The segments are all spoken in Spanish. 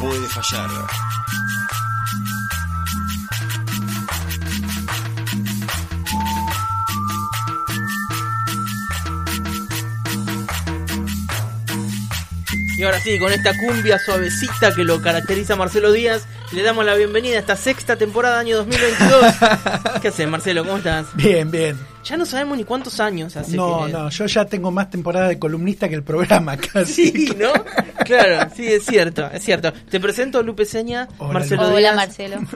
puede fallar. Y ahora sí, con esta cumbia suavecita que lo caracteriza Marcelo Díaz, le damos la bienvenida a esta sexta temporada año 2022. ¿Qué haces, Marcelo? ¿Cómo estás? Bien, bien. Ya no sabemos ni cuántos años hace No, que- no, yo ya tengo más temporada de columnista que el programa casi. Sí, ¿no? Claro, sí, es cierto, es cierto. Te presento a Lupe Seña, Hola, Marcelo. Hola Díaz. Marcelo.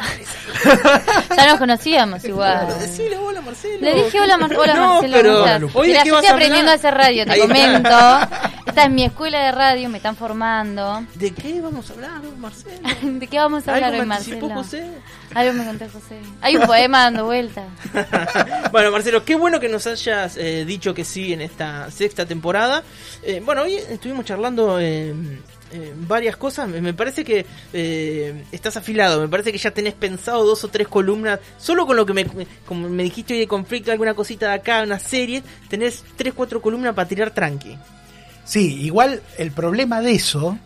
ya nos conocíamos igual. Decile hola, Marcelo. Le dije hola, Mar- hola No, Marcelo. pero vas estoy aprendiendo a hacer radio, te Ahí está. comento. Esta es mi escuela de radio, me están formando. ¿De qué vamos a hablar, Marcelo? ¿De qué vamos a hablar ¿Algo hoy, Marcelo? José? Algo me contó José. Hay un poema dando vuelta. bueno, Marcelo, qué bueno que nos hayas eh, dicho que sí en esta sexta temporada. Eh, bueno, hoy estuvimos charlando eh, eh, varias cosas. Me parece que eh, estás afilado. Me parece que ya tenés pensado dos o tres columnas. Solo con lo que me, como me dijiste hoy de conflicto, alguna cosita de acá, una serie. Tenés tres, cuatro columnas para tirar tranqui. Sí, igual el problema de eso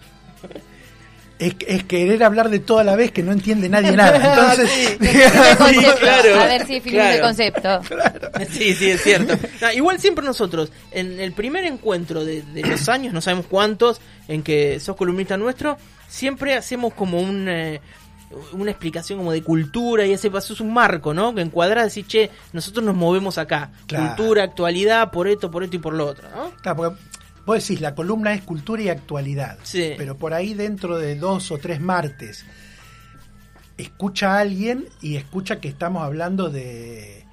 es, es querer hablar de toda la vez que no entiende nadie nada. Entonces, claro, a ver si definimos el claro. concepto. Sí, sí, es cierto. No, igual siempre nosotros, en el primer encuentro de, de los años, no sabemos cuántos, en que sos columnista nuestro, siempre hacemos como un, eh, una explicación como de cultura y ese paso es un marco, ¿no? Que encuadra decir, che, nosotros nos movemos acá. Claro. Cultura, actualidad, por esto, por esto y por lo otro, ¿no? Claro, porque vos decís, la columna es cultura y actualidad. Sí. Pero por ahí dentro de dos o tres martes, escucha a alguien y escucha que estamos hablando de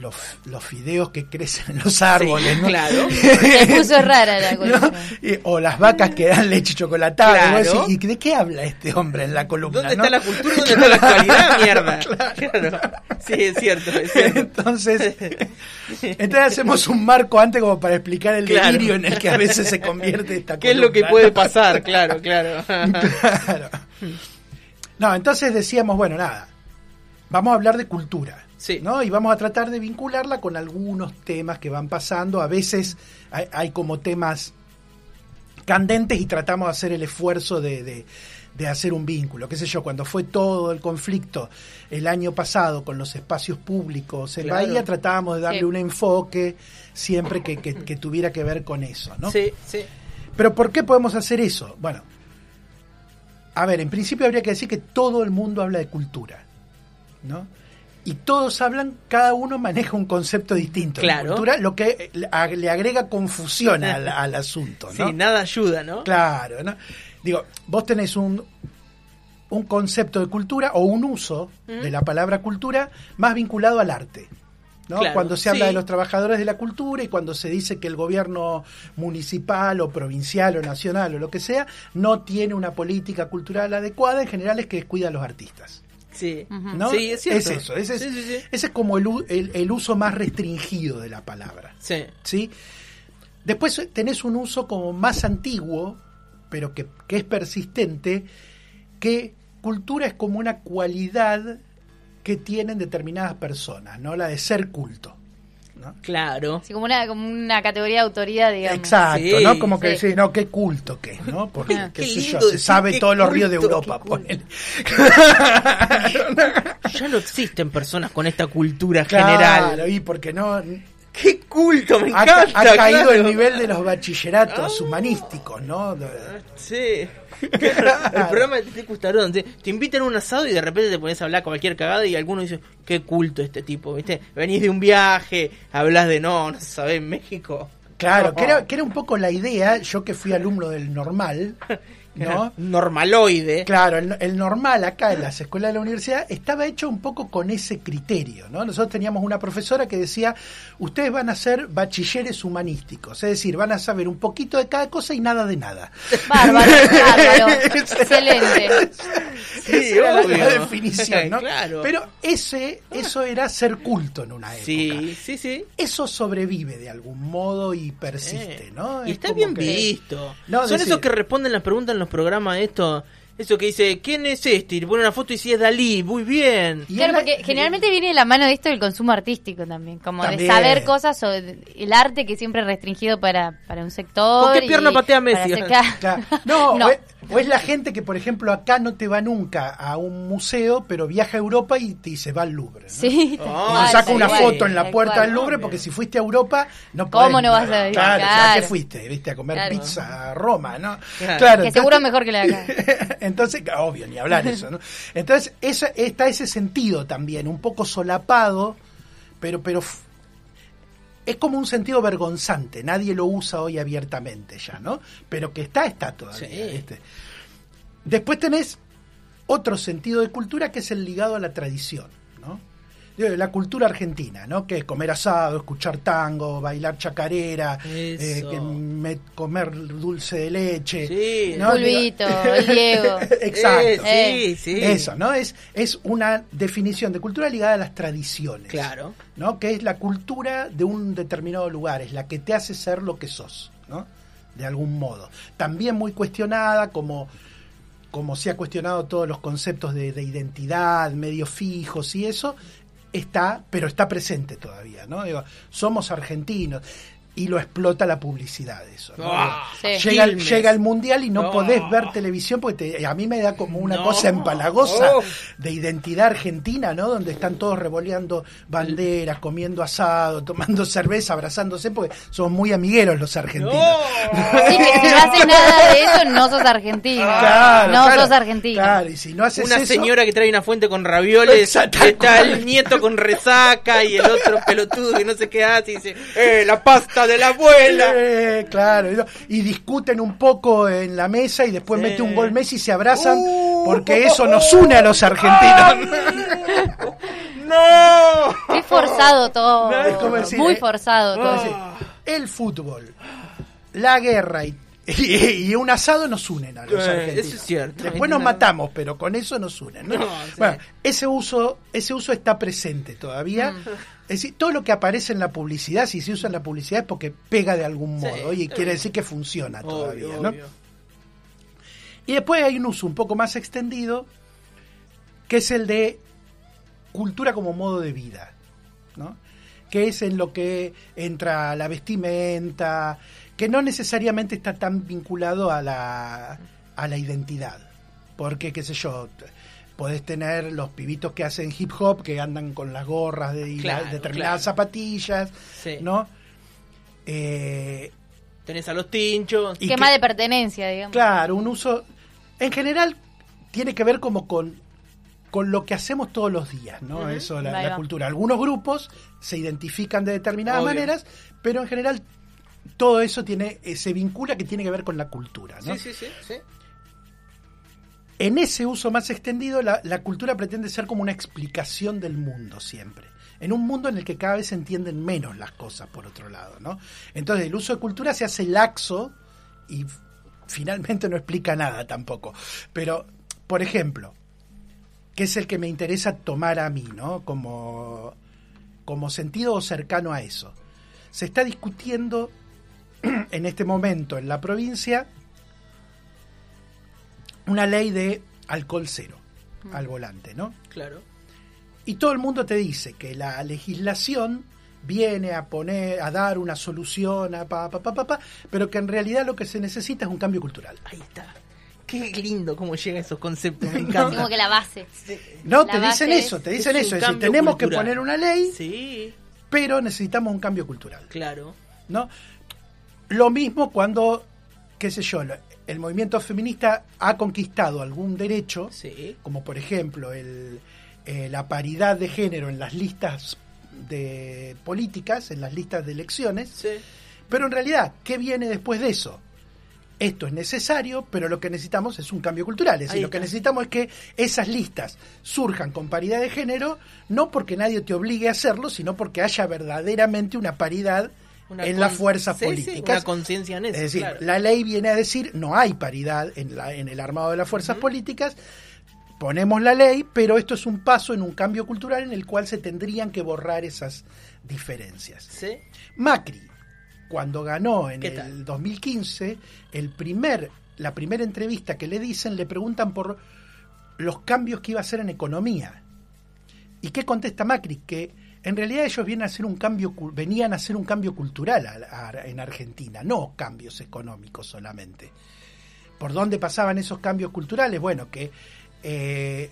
los, los fideos que crecen en los árboles, Sí, ¿no? claro. Se puso rara la ¿no? columna. Y- o las vacas que dan leche chocolatada. Claro. y vos decís, ¿Y de qué habla este hombre en la columna? ¿Dónde no? está la cultura? ¿Dónde está la actualidad? Mierda. Claro. Sí, es cierto, es cierto. Entonces, entonces hacemos un marco antes como para explicar el Claro. delirio en el que a veces se convierte esta ¿Qué es lo que columna, puede pasar? Claro, claro. Claro. No, entonces decíamos, bueno, nada, vamos a hablar de cultura. Sí. ¿no? Y vamos a tratar de vincularla con algunos temas que van pasando. A veces hay, hay como temas candentes y tratamos de hacer el esfuerzo de, de- de hacer un vínculo. Qué sé yo, cuando fue todo el conflicto el año pasado con los espacios públicos en Claro. Bahía, tratábamos de darle Sí. un enfoque siempre que, que- que tuviera que ver con eso. ¿no? Sí, sí. Pero ¿por qué podemos hacer eso? Bueno, a ver, en principio habría que decir que todo el mundo habla de cultura, ¿no? Y todos hablan, cada uno maneja un concepto distinto de cultura, lo que le ag- le agrega confusión al, al asunto, ¿no? Sí, nada ayuda, ¿no? Claro, ¿no? Digo, vos tenés un, un concepto de cultura o un uso de la palabra cultura más vinculado al arte. ¿no? Claro, cuando se habla sí. de los trabajadores de la cultura y cuando se dice que el gobierno municipal o provincial o nacional o lo que sea no tiene una política cultural adecuada, en general es que descuida a los artistas. Sí. ¿no? Sí, es cierto. eso, ese es, Sí, sí, sí. ese es como el, el- el uso más restringido de la palabra. Sí. ¿sí? Después tenés un uso como más antiguo, pero que, que es persistente, que cultura es como una cualidad que tienen determinadas personas, ¿no? La de ser culto. ¿No? Claro. Así como una, como una categoría de autoridad, digamos. Exacto, Sí, ¿no? Como que sí. decís, no, qué culto que es, ¿no? Porque, Ah. qué Qué sé yo, lindo se sabe todos los ríos de culto, Europa, culto. Ya no existen personas con esta cultura Claro, general. y porque no... ¡Qué culto! Me Ha, encanta. ha caído claro. el nivel de los bachilleratos Ah. humanísticos, ¿no? De- Sí. El programa de Tete Custarón. Te, te invitan a un asado y de repente te pones a hablar cualquier cagada y alguno dice, qué culto este tipo, ¿viste? Venís de un viaje, hablas de no, no sabés, México. Claro, que era, que era un poco la idea, yo que fui alumno del normal, ¿no? Normaloide. Claro, el, el normal acá en las escuelas de la universidad estaba hecho un poco con ese criterio, ¿no? Nosotros teníamos una profesora que decía, ustedes van a ser bachilleres humanísticos, es decir, van a saber un poquito de cada cosa y nada de nada. Bárbaro, bárbaro. Excelente. Esa era la- obvio. la definición, ¿no? Claro. Pero ese, eso era ser culto en una época. Sí, sí, sí. Eso sobrevive de algún modo y persiste, Eh, ¿no? Y Es está bien que- visto. No, Son decir- esos que responden las preguntas en los programas de esto. Eso que dice, ¿quién es este? Y le pone una foto y si es Dalí, muy bien. Y Claro, porque generalmente viene de la mano de esto el consumo artístico también, como También. de saber cosas sobre el arte que siempre es restringido para, para un sector. ¿Con qué pierna y patea Messi? hacer- claro. Claro. No, No. O, es, la gente que, por ejemplo, acá no te va nunca a un museo, pero viaja a Europa y te dice va al Louvre. ¿no? Sí, Ah, Y saca una foto en la puerta cual. del Louvre porque si fuiste a Europa no ¿Cómo podés- no vas a ir? Claro, o sea, ¿a Claro. qué fuiste? ¿Viste? A comer Claro. pizza a Roma, ¿no? Claro. Que seguro es mejor que la de acá. Entonces, obvio, ni hablar eso, ¿no? Entonces, esa, está ese sentido también, un poco solapado, pero, pero es como un sentido vergonzante, nadie lo usa hoy abiertamente ya, ¿no? Pero que está, está todavía. Sí. ¿viste? Después tenés otro sentido de cultura que es el ligado a la tradición, La cultura argentina, ¿no? Que es comer asado, escuchar tango, bailar chacarera, eh, Eso. que me- comer dulce de leche. Sí. ¿no? Pulvito, el Diego. Exacto. Eh, sí, sí. Eso, ¿no? Es, es una definición de cultura ligada a las tradiciones. Claro. ¿No? Que es la cultura de un determinado lugar, es la que te hace ser lo que sos, ¿no? De algún modo. También muy cuestionada, como, como se ha cuestionado todos los conceptos de, de identidad, medios fijos y eso, está, pero está presente todavía, ¿no? Digo, somos argentinos. Y lo explota la publicidad eso. ¿no? Ah, Sí. Llega, el, llega el mundial y no No. podés ver televisión porque te- a mí me da como una No. cosa empalagosa Oh. de identidad argentina, ¿no? Donde están todos revoleando banderas, comiendo asado, tomando cerveza, abrazándose, porque somos muy amigueros los argentinos. Que si no haces nada de eso, no sos argentino. Claro, no claro, sos argentino. Claro, y si no haces Una eso, señora que trae una fuente con ravioles, está el nieto con resaca y el otro pelotudo que no sé qué hace y dice, ¡eh, la pasta de la abuela! Eh, claro, y, discuten un poco en la mesa y después Sí. mete un gol Messi y se abrazan Uh. porque eso nos une a los argentinos. ¡No! Qué forzado todo. No, es como decir, Muy eh, forzado todo. Es decir, el fútbol, la guerra y, y- y un asado nos unen a los Eh, argentinos. eso es cierto. Después nos matamos, pero con eso nos unen. ¿no? No, sí. Bueno, ese uso, ese uso está presente todavía. Mm. Es decir, todo lo que aparece en la publicidad, si se usa en la publicidad es porque pega de algún Sí, modo y quiere decir que funciona todavía. ¿no? obvio. Y después hay un uso un poco más extendido, que es el de cultura como modo de vida, ¿no? que es en lo que entra la vestimenta, que no necesariamente está tan vinculado a la, a la identidad, porque, qué sé yo, podés tener los pibitos que hacen hip hop, que andan con las gorras de Claro, determinadas claro. zapatillas, Sí. ¿no? Eh, Tenés a los tinchos. y Qué que- más de pertenencia, digamos. Claro, un uso. En general, tiene que ver como con, con lo que hacemos todos los días, ¿no? Eso, la, cultura. Algunos grupos se identifican de determinadas Obvio. maneras, pero en general todo eso tiene eh, se vincula que tiene que ver con la cultura, ¿no? Sí, sí, sí, sí. En ese uso más extendido, la, cultura pretende ser como una explicación del mundo siempre. En un mundo en el que cada vez se entienden menos las cosas, por otro lado, ¿no? Entonces, el uso de cultura se hace laxo y finalmente no explica nada tampoco. Pero, por ejemplo, que es el que me interesa tomar a mí, ¿no? Como, como sentido cercano a eso. Se está discutiendo en este momento en la provincia una ley de alcohol cero al volante, ¿no? Claro. Y todo el mundo te dice que la legislación viene a poner, a dar una solución a pa, pa, pa, pa, pa, pero que en realidad lo que se necesita es un cambio cultural. Ahí está. Qué lindo cómo llegan esos conceptos, me Como encanta. que la base. No, La te base dicen es- eso, te dicen es eso, es decir, tenemos que poner una ley, Sí, pero necesitamos un cambio cultural. claro. ¿no? Lo mismo cuando, qué sé yo, lo- el movimiento feminista ha conquistado algún derecho, Sí. como por ejemplo el, eh, la paridad de género en las listas de políticas, en las listas de elecciones, Sí. pero en realidad, ¿qué viene después de eso? Esto es necesario, pero lo que necesitamos es un cambio cultural. Es decir, lo que necesitamos es que esas listas surjan con paridad de género, no porque nadie te obligue a hacerlo, sino porque haya verdaderamente una paridad Una en las con- fuerzas sí, sí, políticas. una conciencia en eso. Es decir, claro. la ley viene a decir no hay paridad en, la, en el armado de las fuerzas políticas. Ponemos la ley, pero esto es un paso en un cambio cultural en el cual se tendrían que borrar esas diferencias. Sí. Macri cuando ganó en ¿Qué el tal? 2015, el primer, la primera entrevista que le dicen, le preguntan por los cambios que iba a hacer en economía. ¿Y qué contesta Macri? Que en realidad ellos vienen a hacer un cambio, venían a hacer un cambio cultural en Argentina, no cambios económicos solamente. ¿Por dónde pasaban esos cambios culturales? Bueno, que eh,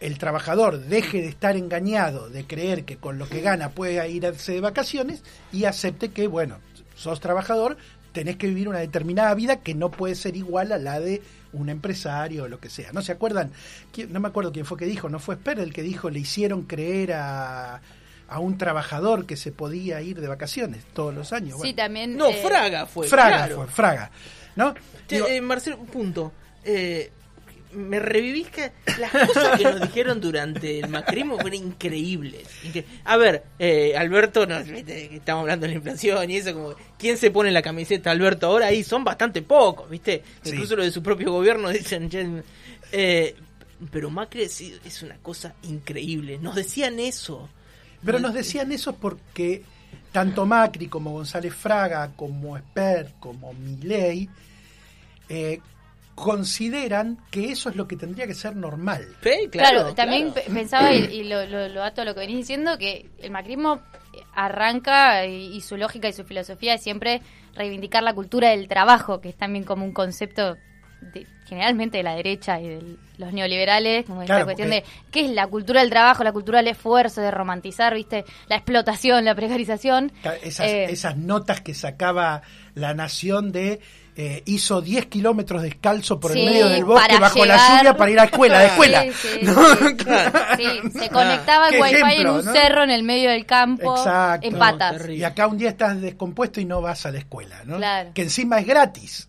el trabajador deje de estar engañado, de creer que con lo que gana puede irse de vacaciones y acepte que, bueno, sos trabajador, tenés que vivir una determinada vida que no puede ser igual a la de un empresario o lo que sea. ¿No se acuerdan? ¿Quién- No me acuerdo quién fue que dijo, no fue Esper el que dijo, le hicieron creer a, a un trabajador que se podía ir de vacaciones todos los años. Sí, Bueno, también. No, eh, Fraga fue. Fraga claro. fue, Fraga. ¿No? Che, Digo, eh, Marcelo, un punto. Eh, me revivís que las cosas que nos dijeron durante el macrismo fueron increíbles. Incre- A ver, eh, Alberto, que estamos hablando de la inflación y eso, como, ¿quién se pone la camiseta Alberto ahora? Ahí son bastante pocos, ¿viste? Sí. Incluso los de su propio gobierno dicen, eh, pero Macri es, es una cosa increíble. Nos decían eso. Pero nos decían eso porque tanto Macri como González Fraga, como Esper, como Milei, eh, consideran que eso es lo que tendría que ser normal. Sí, Claro, claro, también claro. pensaba, y, y lo, lo, lo ato a lo que venís diciendo, que el macrismo arranca y, y su lógica y su filosofía es siempre reivindicar la cultura del trabajo, que es también como un concepto de- generalmente de la derecha y de los neoliberales, como esta cuestión porque- de qué es la cultura del trabajo, la cultura del esfuerzo, de romantizar, viste, la explotación, la precarización. Esas, Eh, esas notas que sacaba la nación de eh, hizo 10 kilómetros descalzo por Sí, el medio del bosque bajo la lluvia para ir a la escuela, de escuela. Sí, sí, ¿no? sí. Claro. Sí, se conectaba Qué el wifi ejemplo, en un ¿no? cerro en el medio del campo, Exacto. en No, patas. terrible. Y acá un día estás descompuesto y no vas a la escuela, ¿no? Claro. Que encima es gratis,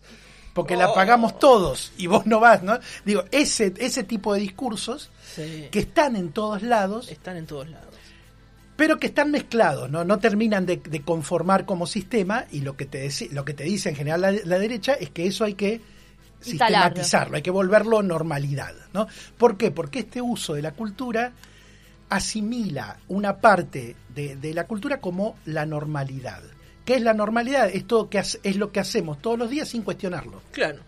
porque la pagamos todos y vos no vas, ¿no? Digo, ese, ese tipo de discursos Sí. que están en todos lados, Están en todos lados. pero que están mezclados, ¿no? No terminan de, de conformar como sistema y lo que te, lo que te dice en general la, la derecha es que eso hay que sistematizarlo, hay que volverlo normalidad, ¿no? ¿Por qué? Porque este uso de la cultura asimila una parte de, de la cultura como la normalidad. ¿Qué es la normalidad? Es, todo que es lo que hacemos todos los días sin cuestionarlo. Claro.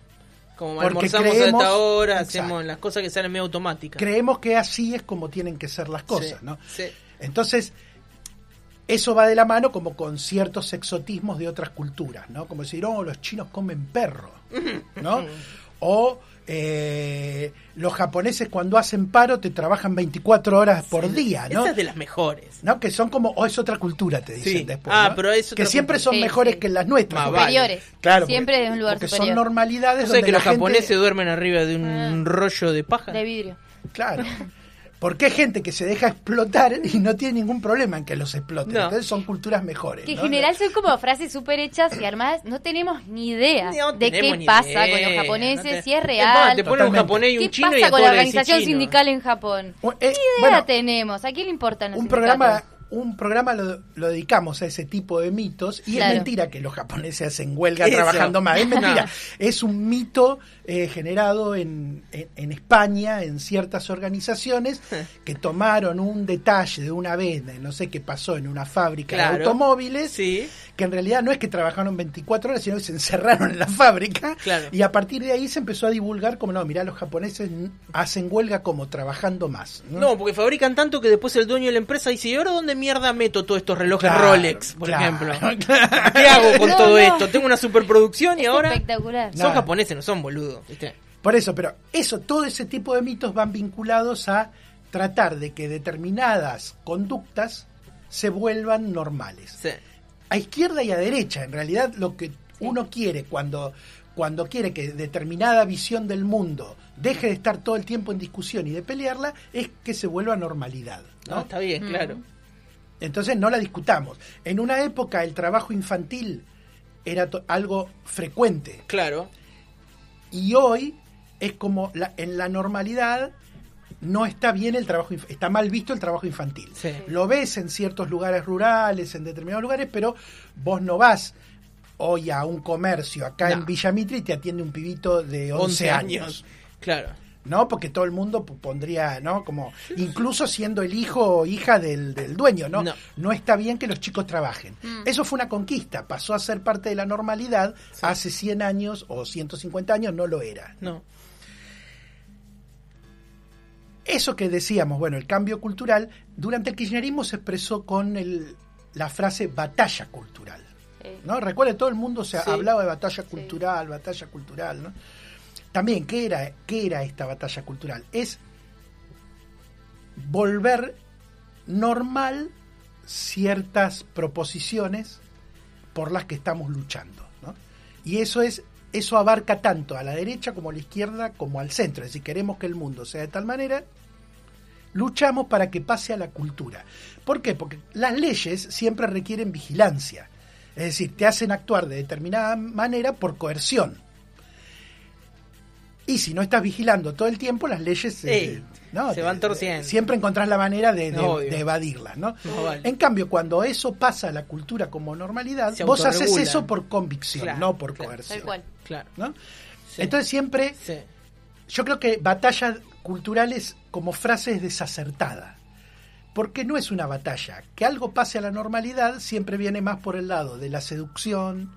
Como Porque almorzamos a creemos- esta hora, Exacto. hacemos las cosas que salen medio automáticas. Creemos que así es como tienen que ser las cosas, Sí, ¿no? sí. Entonces, eso va de la mano como con ciertos exotismos de otras culturas, ¿no? Como decir, oh, los chinos comen perro, ¿no? O eh, los japoneses cuando hacen paro te trabajan 24 horas por Sí, día, ¿no? Esa es de las mejores. ¿no? Que son como, o es otra cultura, te dicen Sí. después. Ah, ¿no? pero es que siempre cultura. son mejores sí. que las nuestras. Más porque- vale. superiores. Claro, Siempre porque- de un lugar porque superior. son normalidades No sé donde que la los gente- japoneses duermen arriba de un Ah. rollo de paja. De vidrio. Claro. Porque hay gente que se deja explotar y no tiene ningún problema en que los exploten. No. Entonces son culturas mejores. Que en ¿no? general son como frases súper hechas y además no tenemos ni idea No de qué pasa idea, con los no japoneses, te- si es Es más, real. Te ponen un japonés y un ¿Qué chino y pasa a con la organización sindical en Japón? Eh, ¿Qué idea bueno, tenemos? ¿A quién le importan los un sindicatos? programa un programa lo, lo dedicamos a ese tipo de mitos y Claro. es mentira que los japoneses hacen huelga Eso. trabajando más es mentira No. es un mito eh, generado en, en, en España en ciertas organizaciones que tomaron un detalle de una vez de no sé qué pasó en una fábrica de automóviles Sí. que en realidad no es que trabajaron 24 horas, sino que se encerraron en la fábrica. Claro. Y a partir de ahí se empezó a divulgar como, no, mirá, los japoneses hacen huelga como trabajando más. ¿no? No, porque fabrican tanto que después el dueño de la empresa dice, ¿y ahora dónde mierda meto todos estos relojes Claro, Rolex, por claro, ejemplo? claro. ¿Qué hago con No, todo no. esto? Tengo una superproducción y Es ahora... espectacular. No. Son japoneses, no son boludos. ¿viste? Por eso, pero eso, todo ese tipo de mitos van vinculados a tratar de que determinadas conductas se vuelvan normales. Sí. a izquierda y a derecha. En realidad lo que uno quiere cuando, cuando quiere que determinada visión del mundo deje de estar todo el tiempo en discusión y de pelearla, es que se vuelva normalidad. ¿no? No, está bien, Mm. Entonces no la discutamos. En una época el trabajo infantil era algo frecuente Claro. y hoy es como la- en la normalidad no está bien el trabajo, está mal visto el trabajo infantil. Sí. Lo ves en ciertos lugares rurales, en determinados lugares, pero vos no vas hoy a un comercio acá No. en Villa Mitre y te atiende un pibito de 11, 11 años. años. Claro. ¿No? Porque todo el mundo pondría, ¿no? Como, incluso siendo el hijo o hija del, del dueño, ¿no? No. ¿no? está bien que los chicos trabajen. Eso fue una conquista, pasó a ser parte de la normalidad, hace 100 años o 150 años no lo era. No. Eso que decíamos, bueno, el cambio cultural, durante el kirchnerismo se expresó con el- la frase batalla cultural. Sí. ¿no? Recuerden, todo el mundo se Sí. hablaba de batalla cultural, batalla cultural, ¿no? También, ¿qué era, ¿qué era esta batalla cultural? Es volver normal ciertas proposiciones por las que estamos luchando, ¿no? Y eso es eso abarca tanto a la derecha como a la izquierda como al centro. Es decir, queremos que el mundo sea de tal manera, luchamos para que pase a la cultura. ¿Por qué? Porque las leyes siempre requieren vigilancia. Es decir, te hacen actuar de determinada manera por coerción. Y si no estás vigilando todo el tiempo, las leyes eh, se van torciendo. Siempre encontrás la manera de, de- Obvio. de evadirlas, ¿no? No vale. En cambio, cuando eso pasa a la cultura como normalidad, Se vos haces eso por convicción, Claro, no por claro. coerción. Tal cual. Claro. ¿no? Sí. Entonces siempre, Sí. yo creo que batalla culturales como frase es desacertada. Porque no es una batalla. Que algo pase a la normalidad siempre viene más por el lado de la seducción,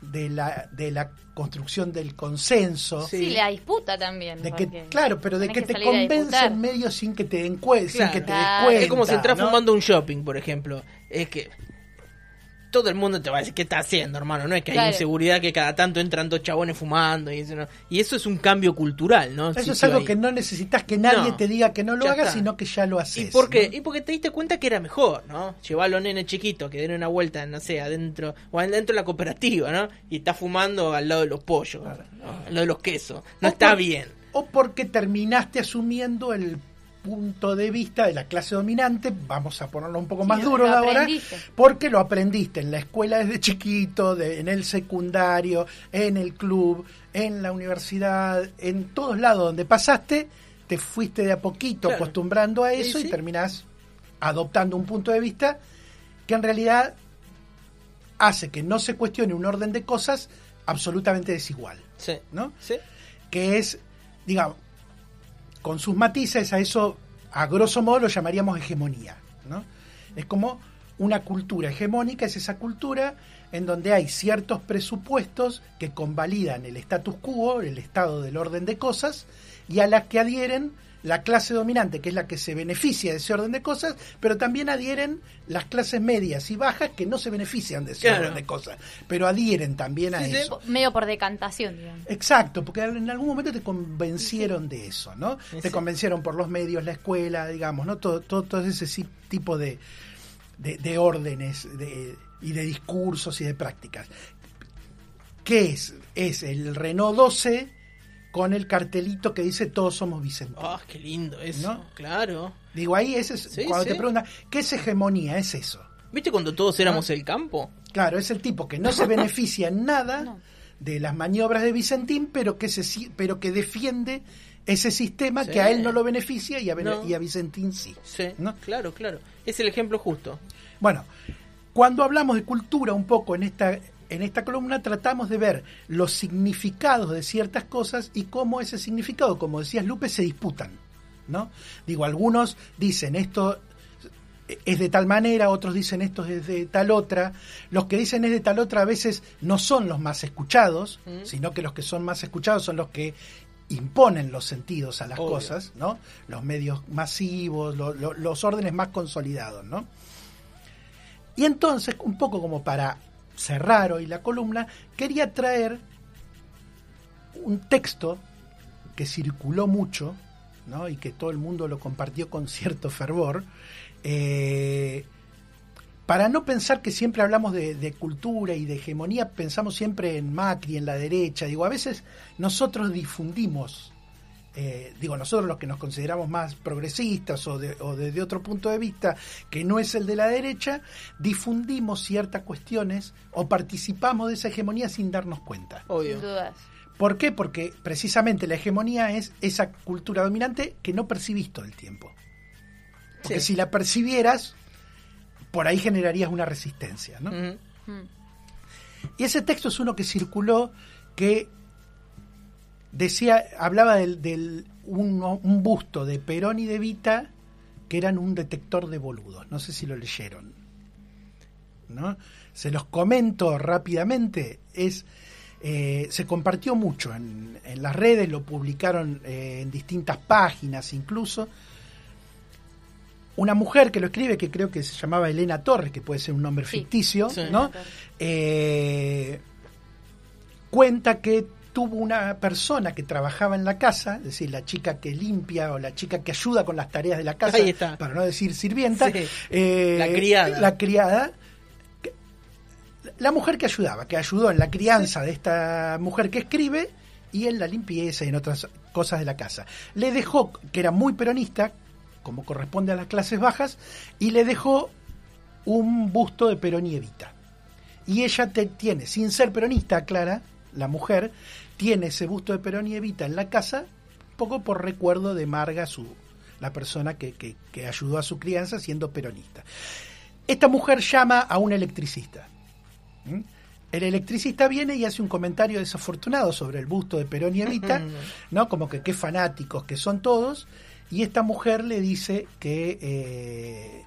de la, de la construcción del consenso. Sí. Sí, la disputa también. De que, claro, pero de tenés que te convencen medio sin que te den sin que te des Claro. cuenta. Es como si entras ¿no? fumando un shopping, por ejemplo. Es que todo el mundo te va a decir qué está haciendo, hermano. No es que hay Claro. inseguridad que cada tanto entran dos chabones fumando. Y eso, no. y eso es un cambio cultural, ¿no? Eso es algo ahí. que no necesitas que nadie No. te diga que no lo hagas, sino que ya lo haces. ¿Y por qué? ¿no? Y porque te diste cuenta que era mejor, ¿no? Llevar a los nenes chiquitos que den una vuelta, no sé, adentro, o adentro de la cooperativa, ¿no? Y está fumando al lado de los pollos, ¿no? al lado de los quesos. No O está por- bien. O porque terminaste asumiendo el punto de vista de la clase dominante, vamos a ponerlo un poco Sí, más duro ahora, aprendiste. porque lo aprendiste en la escuela desde chiquito, de- en el secundario, en el club, en la universidad, en todos lados donde pasaste, te fuiste de a poquito Claro. acostumbrando a Sí, eso sí. y terminás adoptando un punto de vista que en realidad hace que no se cuestione un orden de cosas absolutamente desigual, Sí. ¿no? Sí. que es, digamos, con sus matices, a eso, a grosso modo, lo llamaríamos hegemonía. ¿no? Es como una cultura hegemónica, es esa cultura en donde hay ciertos presupuestos que convalidan el status quo, el estado del orden de cosas, y a las que adhieren la clase dominante, que es la que se beneficia de ese orden de cosas, pero también adhieren las clases medias y bajas que no se benefician de ese Claro. orden de cosas, pero adhieren también a Sí, eso. Medio por decantación, digamos. Exacto, porque en algún momento te convencieron de eso, ¿no? Sí. Te convencieron por los medios, la escuela, digamos, ¿no? Todo, todo, todo ese tipo de, de, de órdenes de- y de discursos y de prácticas. ¿Qué es? Es el Renault 12 con el cartelito que dice todos somos Vicente. Ah, qué lindo eso. ¿No? Claro. Digo, ahí ese es, Sí, cuando sí. te preguntan, ¿qué es hegemonía? Es eso. ¿Viste cuando todos éramos el campo? Claro, es el tipo que no se beneficia en nada No. de las maniobras de Vicentín, pero que se pero que defiende ese sistema Sí. que a él no lo beneficia y a, y a Vicentín sí. Sí. ¿no? Claro, claro. Es el ejemplo justo. Bueno, cuando hablamos de cultura un poco en esta en esta columna tratamos de ver los significados de ciertas cosas y cómo ese significado, como decías Lupe, se disputan, ¿no? Digo, algunos dicen esto es de tal manera, otros dicen esto es de tal otra. Los que dicen es de tal otra a veces no son los más escuchados, Mm. sino que los que son más escuchados son los que imponen los sentidos a las Obvio. cosas, ¿no? Los medios masivos, lo- lo- los órdenes más consolidados, ¿no? Y entonces, un poco como para cerrar hoy la columna, quería traer un texto que circuló mucho, ¿no? y que todo el mundo lo compartió con cierto fervor, eh, para no pensar que siempre hablamos de, de cultura y de hegemonía, pensamos siempre en Macri, en la derecha. Digo, a veces nosotros difundimos, eh, digo, nosotros los que nos consideramos más progresistas o, de, o desde otro punto de vista que no es el de la derecha, difundimos ciertas cuestiones o participamos de esa hegemonía sin darnos cuenta. Obvio. Sin dudas. ¿Por qué? Porque precisamente la hegemonía es esa cultura dominante que no percibís todo el tiempo. Porque Sí. si la percibieras, por ahí generarías una resistencia. ¿no? Mm. Y ese texto es uno que circuló que decía, hablaba del, del un, un busto de Perón y de Vita que eran un detector de boludos. No sé si lo leyeron. ¿no? Se los comento rápidamente. Es, eh, se compartió mucho en, en, las redes, lo publicaron eh, en distintas páginas incluso. Una mujer que lo escribe, que creo que se llamaba Elena Torres, que puede ser un nombre Sí. ficticio, Sí. ¿no? Eh, cuenta que tuvo una persona que trabajaba en la casa, es decir, la chica que limpia o la chica que ayuda con las tareas de la casa, Ahí está. para no decir sirvienta, Sí. eh, La criada. la criada, que- la mujer que ayudaba, que ayudó en la crianza de esta mujer que escribe y en la limpieza y en otras cosas de la casa. Le dejó, que era muy peronista, como corresponde a las clases bajas, y le dejó un busto de Perón y Evita. Y ella te, tiene, sin ser peronista, Clara, la mujer, tiene ese busto de Perón y Evita en la casa, poco por recuerdo de Marga, su, la persona que, que- que ayudó a su crianza siendo peronista. Esta mujer llama a un electricista. ¿Mm? El electricista viene y hace un comentario desafortunado sobre el busto de Perón y Evita, ¿no? Como que qué fanáticos que son todos, y esta mujer le dice que eh,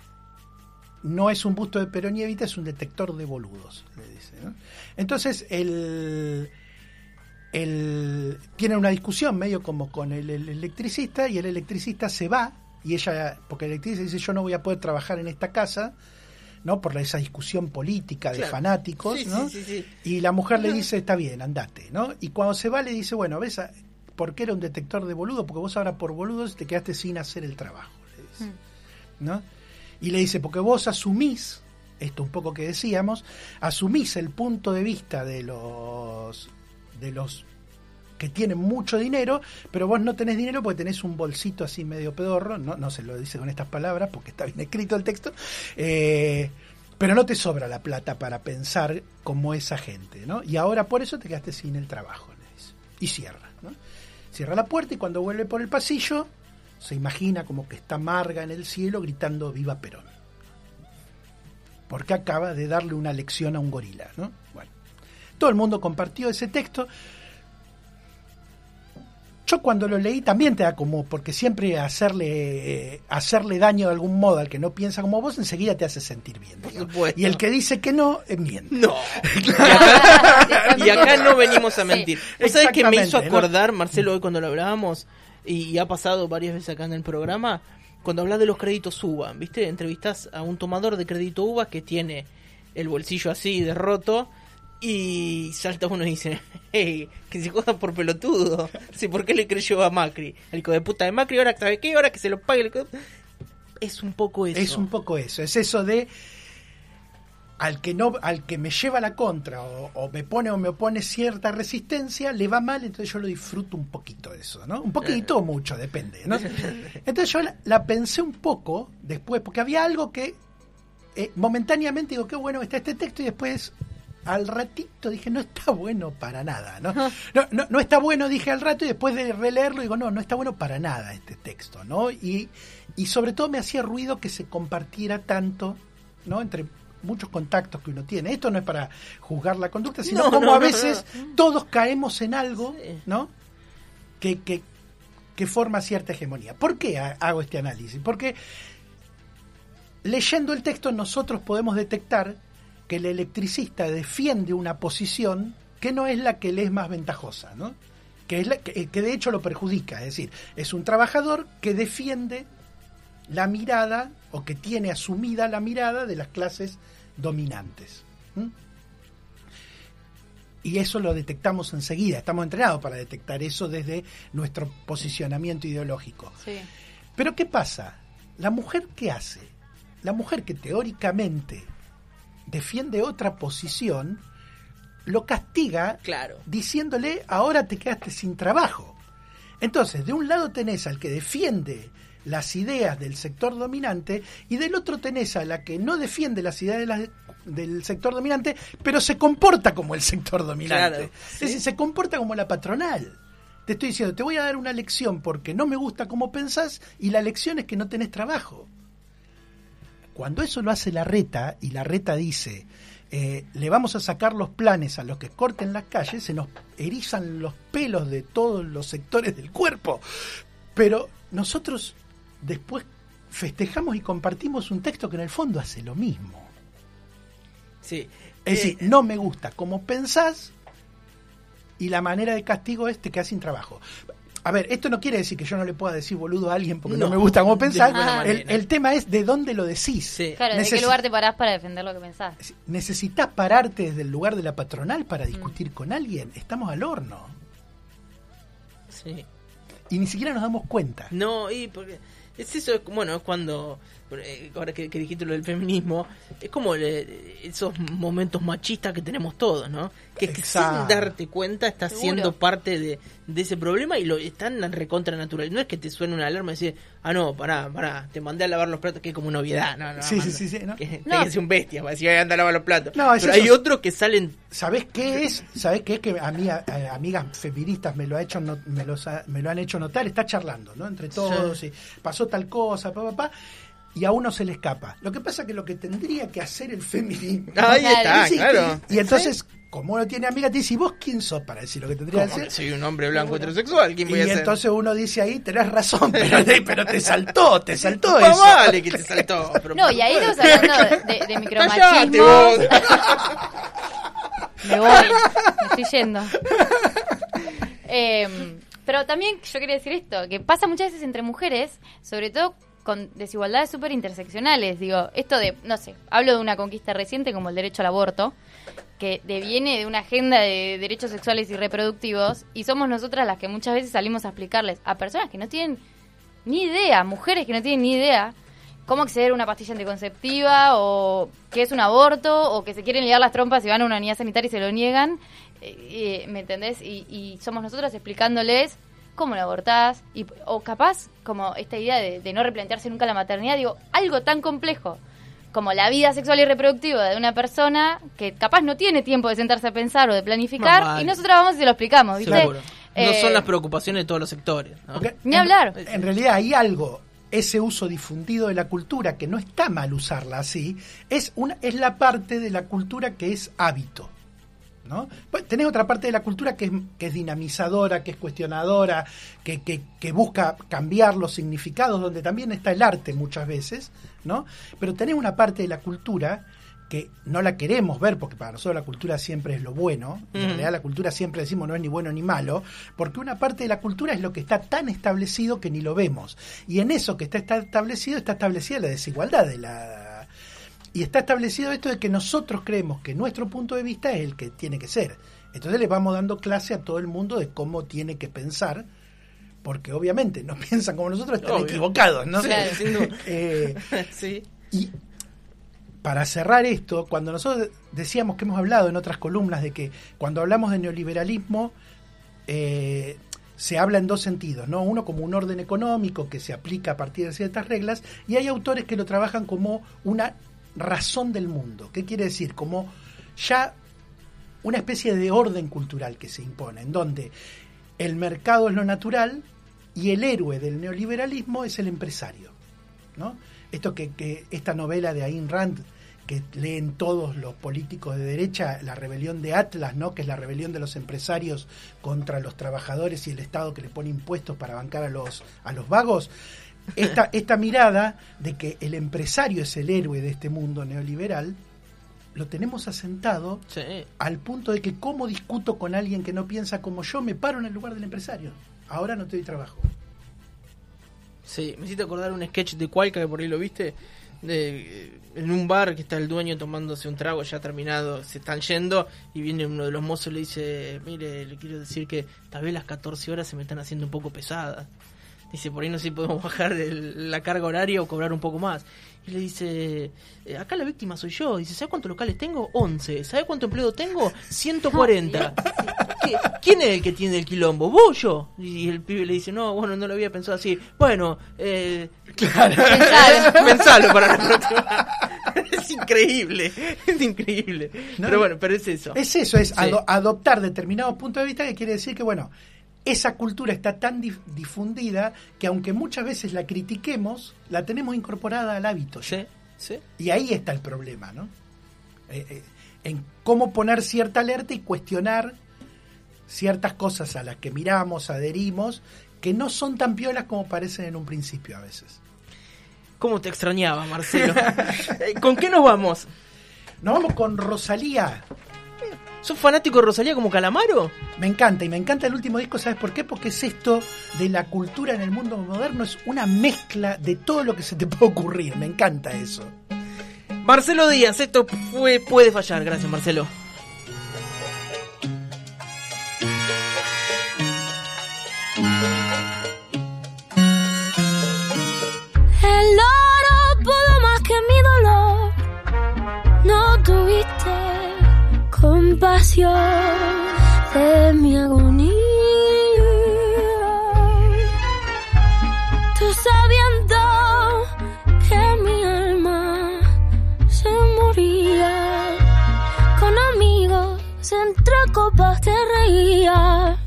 no es un busto de Perón y Evita, es un detector de boludos, le dice. ¿no? Entonces, el, el, tienen una discusión medio como con el, el electricista y el electricista se va y ella, porque el electricista dice yo no voy a poder trabajar en esta casa, ¿no? Por esa discusión política de Claro. fanáticos, Sí, ¿no? sí, sí, sí. Y la mujer le dice, está bien, andate, ¿no? Y cuando se va le dice, bueno, ¿ves por qué era un detector de boludo? Porque vos ahora por boludos te quedaste sin hacer el trabajo, le dice, ¿no? Y le dice, porque vos asumís, esto un poco que decíamos, asumís el punto de vista de los de los que tienen mucho dinero, pero vos no tenés dinero porque tenés un bolsito así medio pedorro, no, no se lo dice con estas palabras porque está bien escrito el texto, eh, pero no te sobra la plata para pensar como esa gente, ¿no? Y ahora por eso te quedaste sin el trabajo, le dice. Y cierra, ¿no? Cierra la puerta y cuando vuelve por el pasillo, se imagina como que está Marga en el cielo gritando Viva Perón. Porque acaba de darle una lección a un gorila, ¿no? Bueno, todo el mundo compartió ese texto. Yo cuando lo leí también te da como, porque siempre hacerle, eh, hacerle daño de algún modo al que no piensa como vos, enseguida te hace sentir bien. Y el que dice que no, eh, miente. No. Y acá, no venimos a Sí. mentir. ¿Vos sabés que me hizo acordar, Marcelo, hoy cuando lo hablábamos, y ha pasado varias veces acá en el programa, cuando hablas de los créditos UBA, ¿viste? Entrevistas a un tomador de crédito UBA que tiene el bolsillo así de roto y salta uno y dice, hey, que se joda por pelotudo. Sí, ¿por qué le creyó a Macri? El hijo de puta de Macri, ahora sabe qué, ahora que se lo pague el Es un poco eso. Es un poco eso, es eso de al que no, al que me lleva la contra o, o me pone o me opone cierta resistencia, le va mal, entonces yo lo disfruto un poquito de eso, ¿no? Un poquito o mucho, depende, ¿no? Entonces yo la, la pensé un poco después, porque había algo que eh, momentáneamente digo, qué bueno que está este texto y después al ratito dije, no está bueno para nada, ¿no? No, no, no está bueno, dije al rato y después de releerlo digo, no, no está bueno para nada este texto, ¿no? Y, y sobre todo me hacía ruido que se compartiera tanto, ¿no? Entre muchos contactos que uno tiene. Esto no es para juzgar la conducta, sino No, como no, a no, veces todos caemos en algo, Sí. ¿no? Que, que, que forma cierta hegemonía. ¿Por qué ha- hago este análisis? Porque leyendo el texto nosotros podemos detectar que el electricista defiende una posición que no es la que le es más ventajosa, ¿no? Que, es la, que, que de hecho lo perjudica, es decir, es un trabajador que defiende la mirada o que tiene asumida la mirada de las clases dominantes. Y eso lo detectamos enseguida, estamos entrenados para detectar eso desde nuestro posicionamiento ideológico. Sí. Pero ¿qué pasa? ¿La mujer qué hace? La mujer que teóricamente defiende otra posición, lo castiga Claro. diciéndole, ahora te quedaste sin trabajo. Entonces, de un lado tenés al que defiende las ideas del sector dominante y del otro tenés a la que no defiende las ideas de la- del sector dominante, pero se comporta como el sector dominante. Claro, Es decir, se comporta como la patronal. Te estoy diciendo, te voy a dar una lección porque no me gusta cómo pensás y la lección es que no tenés trabajo. Cuando eso lo hace la reta y la reta dice, eh, le vamos a sacar los planes a los que corten las calles, se nos erizan los pelos de todos los sectores del cuerpo. Pero nosotros después festejamos y compartimos un texto que en el fondo hace lo mismo. Sí. Es decir, Eh, no me gusta como pensás y la manera de castigo es te quedas sin trabajo. A ver, esto no quiere decir que yo no le pueda decir boludo a alguien porque no, No, me gusta cómo pensás. ninguna El, tema es de dónde lo decís. Sí. Claro, ¿de qué lugar te parás para defender lo que pensás? ¿Necesitas pararte desde el lugar de la patronal para Mm. discutir con alguien? Estamos al horno. sí. Y ni siquiera nos damos cuenta. No, y porque es eso, es- bueno, es cuando, ahora que, que dijiste lo del feminismo, es como le- esos momentos machistas que tenemos todos, ¿no? Que, que sin darte cuenta estás Seguro. siendo parte de, de ese problema y lo están recontra natural. No es que te suene una alarma y decir, ah, no, pará, pará, te mandé a lavar los platos, que es como una obviedad, no, no. Sí, sí, sí, sí, ¿no? Que, No. que es un bestia, para decir, anda a lavar los platos. No, es Pero hay otros que salen ¿Sabés qué es? ¿Sabés qué es que a mí, a- a- amigas feministas me lo ha hecho no- me, los ha- me lo han hecho notar? Está charlando, ¿no? Entre todos y pasó tal cosa, pa, pa, pa, y a uno se le escapa. Lo que pasa que lo que tendría que hacer el feminismo Ahí está, Sí, claro. Y entonces, como uno tiene amigas, te dice, ¿y vos quién sos para decir lo que tendría que hacer? soy un hombre blanco heterosexual, ¿quién voy Y a entonces uno dice ahí, tenés razón, pero te, pero te saltó, te saltó eso. vale que te saltó. pero No, y ahí estamos hablando de, de micromachismo. vos. Me voy, me estoy yendo. Eh, pero también yo quería decir esto, que pasa muchas veces entre mujeres, sobre todo con desigualdades súper interseccionales. Digo, esto de, no sé, hablo de una conquista reciente como el derecho al aborto, que deviene de una agenda de derechos sexuales y reproductivos, y somos nosotras las que muchas veces salimos a explicarles a personas que no tienen ni idea, mujeres que no tienen ni idea, cómo acceder a una pastilla anticonceptiva o qué es un aborto o que se quieren liar las trompas y van a una unidad sanitaria y se lo niegan, eh, eh, ¿me entendés? Y, y somos nosotras explicándoles cómo lo abortás y, o capaz como esta idea de, de no replantearse nunca la maternidad, digo, algo tan complejo como la vida sexual y reproductiva de una persona que capaz no tiene tiempo de sentarse a pensar o de planificar y nosotras vamos y se lo explicamos, ¿viste? Seguro. No Eh, son las preocupaciones de todos los sectores. Ni en- hablar. En realidad hay algo, ese uso difundido de la cultura, que no está mal usarla así, es, una, es la parte de la cultura que es hábito. ¿No? Pues tenés otra parte de la cultura que es, que es dinamizadora, que es cuestionadora, que, que, que busca cambiar los significados, donde también está el arte muchas veces, ¿no? Pero tenés una parte de la cultura que no la queremos ver, porque para nosotros la cultura siempre es lo bueno, en Ujú. realidad la cultura siempre decimos no es ni bueno ni malo, porque una parte de la cultura es lo que está tan establecido que ni lo vemos. Y en eso que está, está establecido, está establecida la desigualdad de la... Y está establecido esto de que nosotros creemos que nuestro punto de vista es el que tiene que ser. Entonces le vamos dando clase a todo el mundo de cómo tiene que pensar, porque obviamente no piensan como nosotros, están Obvio. equivocados, ¿no? Duda. Eh, sí. y para cerrar esto, cuando nosotros decíamos que hemos hablado en otras columnas de que cuando hablamos de neoliberalismo eh, se habla en dos sentidos, ¿no? Uno como un orden económico que se aplica a partir de ciertas reglas y hay autores que lo trabajan como una razón del mundo. ¿Qué quiere decir? Como ya una especie de orden cultural que se impone, en donde el mercado es lo natural y el héroe del neoliberalismo es el empresario. ¿no? Esto que, que esta novela de Ayn Rand que leen todos los políticos de derecha, la rebelión de Atlas, ¿no? que es la rebelión de los empresarios contra los trabajadores y el Estado que le pone impuestos para bancar a los, a los vagos. Esta, esta mirada de que el empresario es el héroe de este mundo neoliberal, lo tenemos asentado Sí. al punto de que cómo discuto con alguien que no piensa como yo, me paro en el lugar del empresario. Ahora no te doy trabajo. Sí, me hiciste acordar un sketch de Cualca que por ahí lo viste. De, eh, en un bar que está el dueño tomándose un trago ya terminado, se están yendo y viene uno de los mozos y le dice, mire, le quiero decir que tal vez las 14 horas se me están haciendo un poco pesadas. Dice, por ahí no sé si podemos bajar el- la carga horaria o cobrar un poco más. Y le dice, "Eh, acá la víctima soy yo. Dice, ¿sabe cuántos locales tengo? 11. ¿Sabe cuánto empleo tengo? 140. ¿Qué- ¿Quién es el que tiene el quilombo? ¿Vos yo? Y el pibe le dice, no, bueno, no lo había pensado así. Bueno, eh, Pensalo. pensalo para la próxima. es increíble, es increíble. No, pero bueno, pero es eso. Es eso, es Sí. ado- adoptar determinados puntos de vista que quiere decir que, bueno, esa cultura está tan dif- difundida que aunque muchas veces la critiquemos, la tenemos incorporada al hábito. Sí, sí. Y ahí está el problema, ¿no? Eh, eh, en cómo poner cierta alerta y cuestionar ciertas cosas a las que miramos, adherimos, que no son tan piolas como parecen en un principio a veces. ¿Cómo te extrañaba, Marcelo? Eh, ¿Con qué nos vamos? Nos vamos con Rosalía. ¿Sos fanático de Rosalía como Calamaro? Me encanta, y me encanta el último disco, ¿sabes por qué? Porque es esto de la cultura en el mundo moderno, es una mezcla de todo lo que se te puede ocurrir, me encanta eso. Marcelo Díaz, esto fue, puede fallar, gracias Marcelo. Compasión de mi agonía. Tú sabiendo que mi alma se moría. Con amigos entre copas te reías.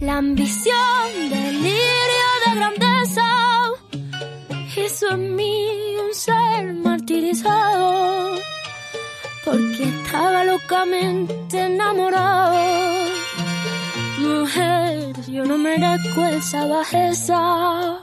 La ambición, delirio de grandeza hizo en mí un ser martirizado porque estaba locamente enamorado. Mujer, yo no merezco esa bajeza.